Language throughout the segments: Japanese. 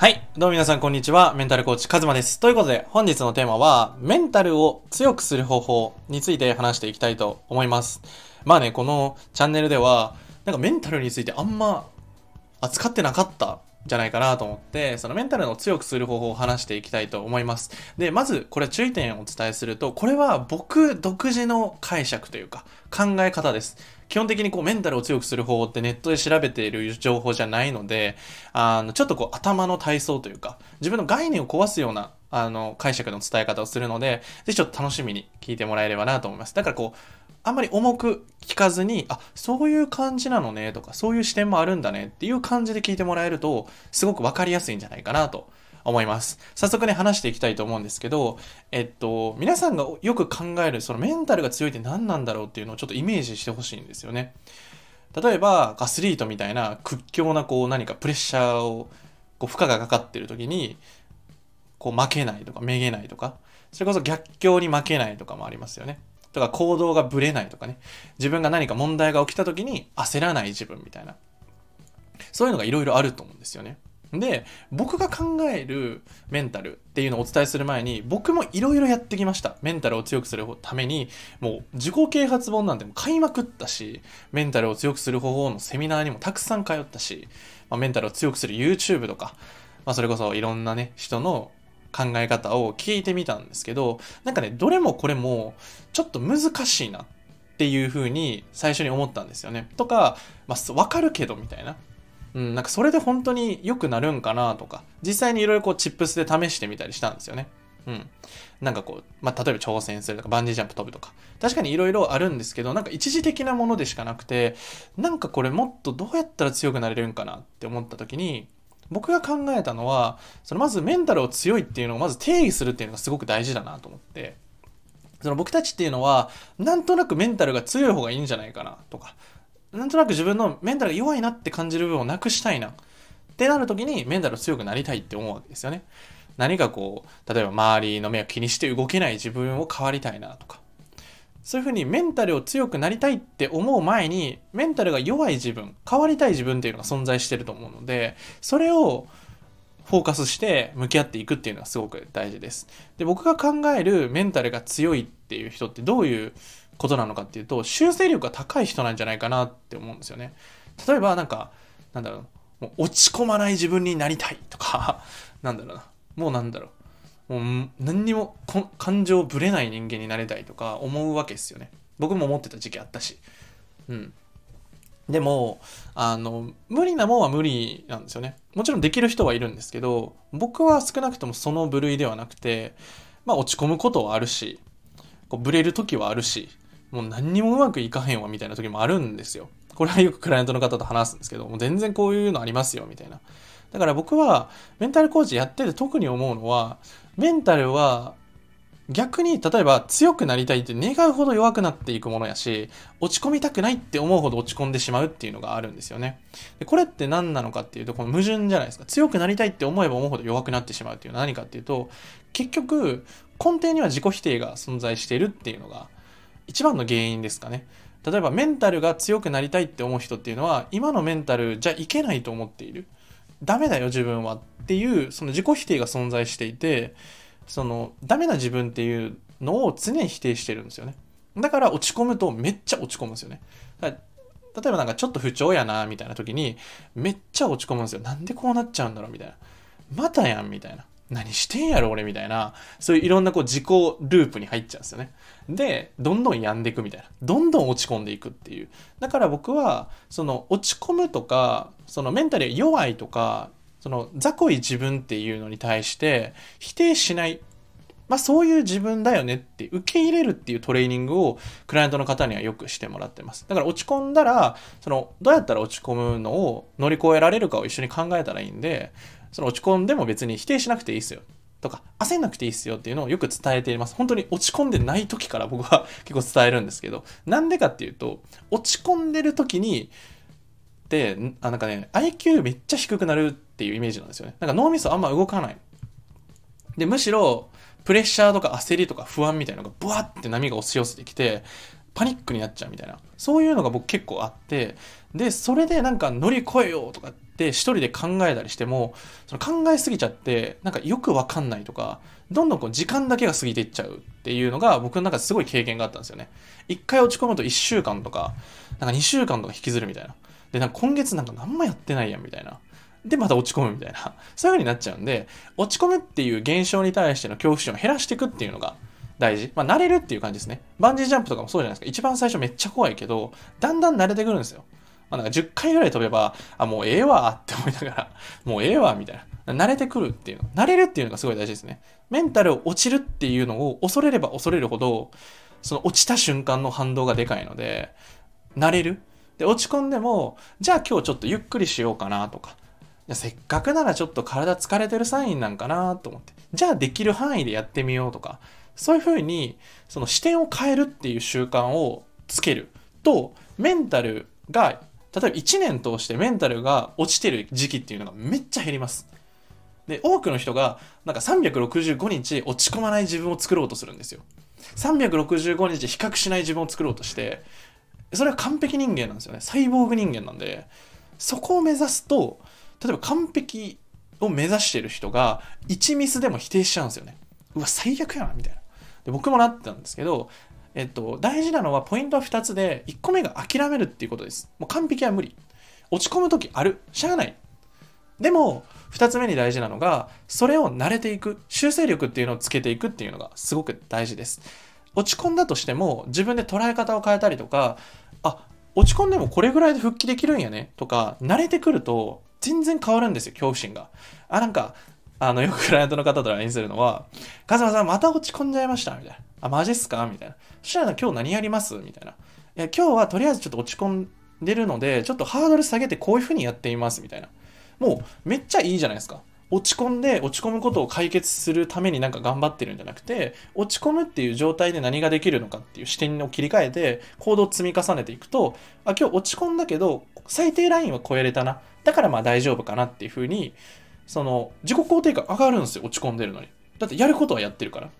はい。どうも皆さん、こんにちは。メンタルコーチ、カズマです。ということで、本日のテーマは、メンタルを強くする方法について話していきたいと思います。まあね、このチャンネルでは、なんかメンタルについてあんま扱ってなかったじゃないかなと思って、そのメンタルを強くする方法を話していきたいと思います。で、まず、これ注意点をお伝えすると、これは僕独自の解釈というか、考え方です。基本的にこうメンタルを強くする方法ってネットで調べている情報じゃないので、あの、ちょっとこう頭の体操というか、自分の概念を壊すような、あの、解釈の伝え方をするので、ぜひちょっと楽しみに聞いてもらえればなと思います。だからこう、あんまり重く聞かずに、あ、そういう感じなのねとか、そういう視点もあるんだねっていう感じで聞いてもらえると、すごくわかりやすいんじゃないかなと思います。早速ね、話していきたいと思うんですけど、えっと、皆さんがよく考える、そのメンタルが強いって何なんだろうっていうのをちょっとイメージしてほしいんですよね。例えば、アスリートみたいな屈強なこう何かプレッシャーを、こう負荷がかかってる時に、こう負けないとかめげないとか、それこそ逆境に負けないとかもありますよね。とか行動がぶれないとかね。自分が何か問題が起きた時に焦らない自分みたいな。そういうのがいろいろあると思うんですよね。で、僕が考えるメンタルっていうのをお伝えする前に、僕もいろいろやってきました。メンタルを強くするために、もう自己啓発本なんても買いまくったし、メンタルを強くする方法のセミナーにもたくさん通ったし、まあ、メンタルを強くする YouTube とか、まあ、それこそいろんなね、人の考え方を聞いてみたんですけど、なんかね、どれもこれもちょっと難しいなっていうふうに最初に思ったんですよね。とか、まあ、わかるけどみたいな。うん、なんかそれで本当に良くなるんかなとか、実際にいろいろこうチップスで試してみたりしたんですよね。うん。なんかこう、まあ、例えば挑戦するとか、バンジージャンプ飛ぶとか。確かにいろいろあるんですけど、なんか一時的なものでしかなくて、なんかこれもっとどうやったら強くなれるんかなって思った時に、僕が考えたのは、そのまずメンタルを強いっていうのをまず定義するっていうのがすごく大事だなと思って、その僕たちっていうのは、なんとなくメンタルが強い方がいいんじゃないかなとか、なんとなく自分のメンタルが弱いなって感じる部分をなくしたいなってなる時にメンタル強くなりたいって思うわけですよね。何かこう、例えば周りの目を気にして動けない自分を変わりたいなとか。そういうふうにメンタルを強くなりたいって思う前に、メンタルが弱い自分、変わりたい自分っていうのが存在してると思うので、それをフォーカスして向き合っていくっていうのがすごく大事です。で、僕が考えるメンタルが強いっていう人ってどういうことなのかっていうと、修正力が高い人なんじゃないかなって思うんですよね。例えばなんか、なんだろう、もう落ち込まない自分になりたいとか、なんだろうな、もうなんだろう、もう何にも感情ぶれない人間になりたいとか思うわけですよね。僕も思ってた時期あったし。うん。でも、あの、無理なもんは無理なんですよね。もちろんできる人はいるんですけど、僕は少なくともその部類ではなくて、まあ落ち込むことはあるし、こうブレる時はあるし、もう何にもうまくいかへんわみたいな時もあるんですよ。これはよくクライアントの方と話すんですけど、もう全然こういうのありますよみたいな。だから僕はメンタルコーチやってて特に思うのは、メンタルは逆に例えば強くなりたいって願うほど弱くなっていくものやし、落ち込みたくないって思うほど落ち込んでしまうっていうのがあるんですよね。でこれって何なのかっていうと、この矛盾じゃないですか。強くなりたいって思えば思うほど弱くなってしまうっていうのは何かっていうと、結局根底には自己否定が存在しているっていうのが一番の原因ですかね。例えばメンタルが強くなりたいって思う人っていうのは、今のメンタルじゃいけないと思っている。ダメだよ自分はっていう、その自己否定が存在していて、そのダメな自分っていうのを常に否定してるんですよね。だから落ち込むとめっちゃ落ち込むんですよね。例えばなんかちょっと不調やなみたいな時にめっちゃ落ち込むんですよ。なんでこうなっちゃうんだろうみたいな。またやんみたいな。何してんやろ俺みたいな、そういういろんなこう自己ループに入っちゃうんですよね。で、どんどん病んでいくみたいな。どんどん落ち込んでいくっていう。だから僕は、その落ち込むとか、そのメンタル弱いとか、その雑魚い自分っていうのに対して否定しない。まあそういう自分だよねって受け入れるっていうトレーニングをクライアントの方にはよくしてもらってます。だから落ち込んだら、そのどうやったら落ち込むのを乗り越えられるかを一緒に考えたらいいんで、その落ち込んでも別に否定しなくていいですよ。とか、焦んなくていいっすよっていうのをよく伝えています。本当に落ち込んでない時から僕は結構伝えるんですけど、なんでかっていうと、落ち込んでる時に、で、あなんかね、IQ めっちゃ低くなるっていうイメージなんですよね。なんか脳みそあんま動かない。で、むしろ、プレッシャーとか焦りとか不安みたいなのがブワって波が押し寄せてきて、パニックになっちゃうみたいな。そういうのが僕結構あって、で、それでなんか乗り越えようとかって一人で考えたりしても、その考えすぎちゃって、なんかよくわかんないとか、どんどんこう時間だけが過ぎていっちゃうっていうのが僕の中ですごい経験があったんですよね。一回落ち込むと1週間とか、なんか2週間とか引きずるみたいな。で、なんか今月なんか何もやってないやんみたいな。で、また落ち込むみたいな。そういう風になっちゃうんで、落ち込むっていう現象に対しての恐怖心を減らしていくっていうのが大事。まあ、慣れるっていう感じですね。バンジージャンプとかもそうじゃないですか。一番最初めっちゃ怖いけど、だんだん慣れてくるんですよ。まあ、なんか10回ぐらい飛べば、あ、もうええわって思いながら、もうええわみたいな。慣れてくるっていうの。慣れるっていうのがすごい大事ですね。メンタル落ちるっていうのを恐れれば恐れるほど、その落ちた瞬間の反動がでかいので、慣れる。で、落ち込んでも、じゃあ今日ちょっとゆっくりしようかなとか、せっかくならちょっと体疲れてるサインなんかなと思って。じゃあできる範囲でやってみようとか、そういうふうに、その視点を変えるっていう習慣をつけると、メンタルが、例えば1年通してメンタルが落ちてる時期っていうのがめっちゃ減ります。で、多くの人が、なんか365日落ち込まない自分を作ろうとするんですよ。365日比較しない自分を作ろうとして、それは完璧人間なんですよね。サイボーグ人間なんで、そこを目指すと、例えば完璧を目指してる人が1ミスでも否定しちゃうんですよね。うわ、最悪やな、みたいな。で僕もなってたんですけど、えっと、大事なのはポイントは2つで、1個目が諦めるっていうことです。もう完璧は無理。落ち込む時ある。しゃあない。でも、2つ目に大事なのが、それを慣れていく。修正力っていうのをつけていくっていうのがすごく大事です。落ち込んだとしても、自分で捉え方を変えたりとか、あ、落ち込んでもこれぐらいで復帰できるんやねとか、慣れてくると、全然変わるんですよ、恐怖心が。あ、なんか、あの、よく クライアントの方と LINE するのは、カズマさんまた落ち込んじゃいましたみたいな。あ、マジっすか？みたいな。そしたら今日何やります？みたいな。いや、今日はとりあえずちょっと落ち込んでるので、ちょっとハードル下げてこういう風にやってみますみたいな。もう、めっちゃいいじゃないですか。落ち込んで落ち込むことを解決するためになんか頑張ってるんじゃなくて、落ち込むっていう状態で何ができるのかっていう視点を切り替えて、行動を積み重ねていくと、あ、今日落ち込んだけど、最低ラインは超えれたな。だからまあ大丈夫かなっていうふうに、その、自己肯定感上がるんですよ、落ち込んでるのに。だってやることはやってるから。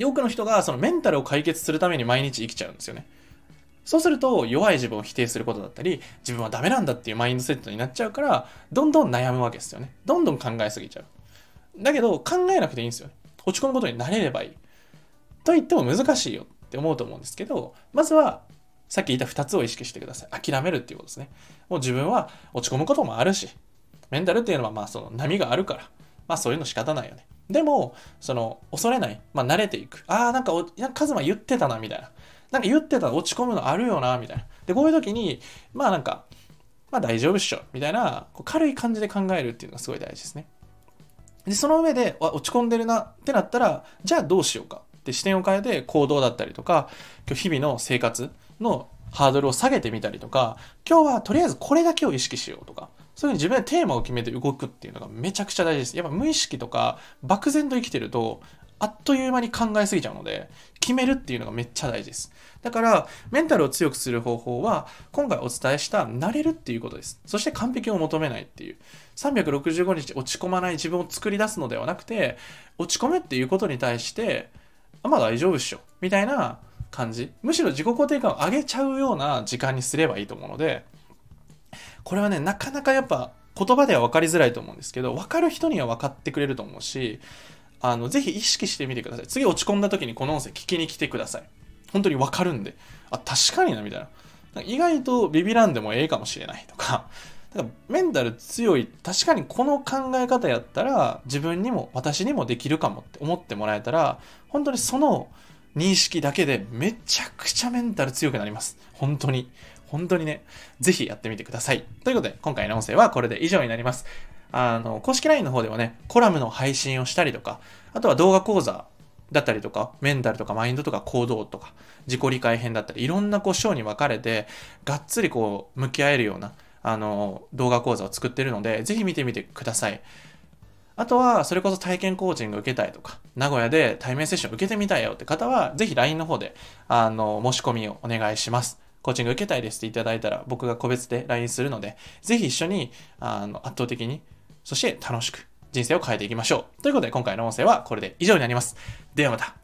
多くの人がそのメンタルを解決するために毎日生きちゃうんですよね。そうすると弱い自分を否定することだったり、自分はダメなんだっていうマインドセットになっちゃうから、どんどん悩むわけですよね。どんどん考えすぎちゃう。だけど考えなくていいんですよ。落ち込むことになれればいい。と言っても難しいよって思うと思うんですけど、まずはさっき言った2つを意識してください。諦めるっていうことですね。もう自分は落ち込むこともあるし、メンタルっていうのはまあその波があるから、まあそういうの仕方ないよね。でも、その恐れない、まあ慣れていく。ああ、なんか、なんかカズマ言ってたな、みたいな。なんか言ってたら落ち込むのあるよな、みたいな。で、こういう時に、まあなんか、まあ大丈夫っしょ、みたいな、こう軽い感じで考えるっていうのがすごい大事ですね。で、その上で、落ち込んでるなってなったら、じゃあどうしようかって視点を変えて行動だったりとか、今日日々の生活のハードルを下げてみたりとか、今日はとりあえずこれだけを意識しようとか、そういうふうに自分でテーマを決めて動くっていうのがめちゃくちゃ大事です。やっぱ無意識とか漠然と生きてると、あっという間に考えすぎちゃうので、決めるっていうのがめっちゃ大事です。だから、メンタルを強くする方法は、今回お伝えした慣れるっていうことです。そして完璧を求めないっていう。365日落ち込まない自分を作り出すのではなくて、落ち込むっていうことに対して、あ、まあ大丈夫っしょ。みたいな感じ。むしろ自己肯定感を上げちゃうような時間にすればいいと思うので、これはね、なかなかやっぱ言葉では分かりづらいと思うんですけど、分かる人には分かってくれると思うし、あの、ぜひ意識してみてください。次落ち込んだ時にこの音声聞きに来てください。本当にわかるんで。あ、確かにな、みたいな。な意外とビビらんでもええかもしれないとか、だからメンタル強い、確かにこの考え方やったら自分にも私にもできるかもって思ってもらえたら、本当にその認識だけでめちゃくちゃメンタル強くなります。本当に。本当にね、ぜひやってみてください。ということで、今回の音声はこれで以上になります。あの、公式 LINE の方ではね、コラムの配信をしたりとか、あとは動画講座だったりとか、メンタルとかマインドとか行動とか、自己理解編だったり、いろんなこう章に分かれて、がっつりこう、向き合えるような、あの、動画講座を作ってるので、ぜひ見てみてください。あとは、それこそ体験コーチング受けたいとか、名古屋で対面セッション受けてみたいよって方は、ぜひ LINE の方で、あの、申し込みをお願いします。コーチング受けたいですっていただいたら、僕が個別で LINE するので、ぜひ一緒に、あの、圧倒的にそして楽しく人生を変えていきましょう。ということで今回の音声はこれで以上になります。ではまた。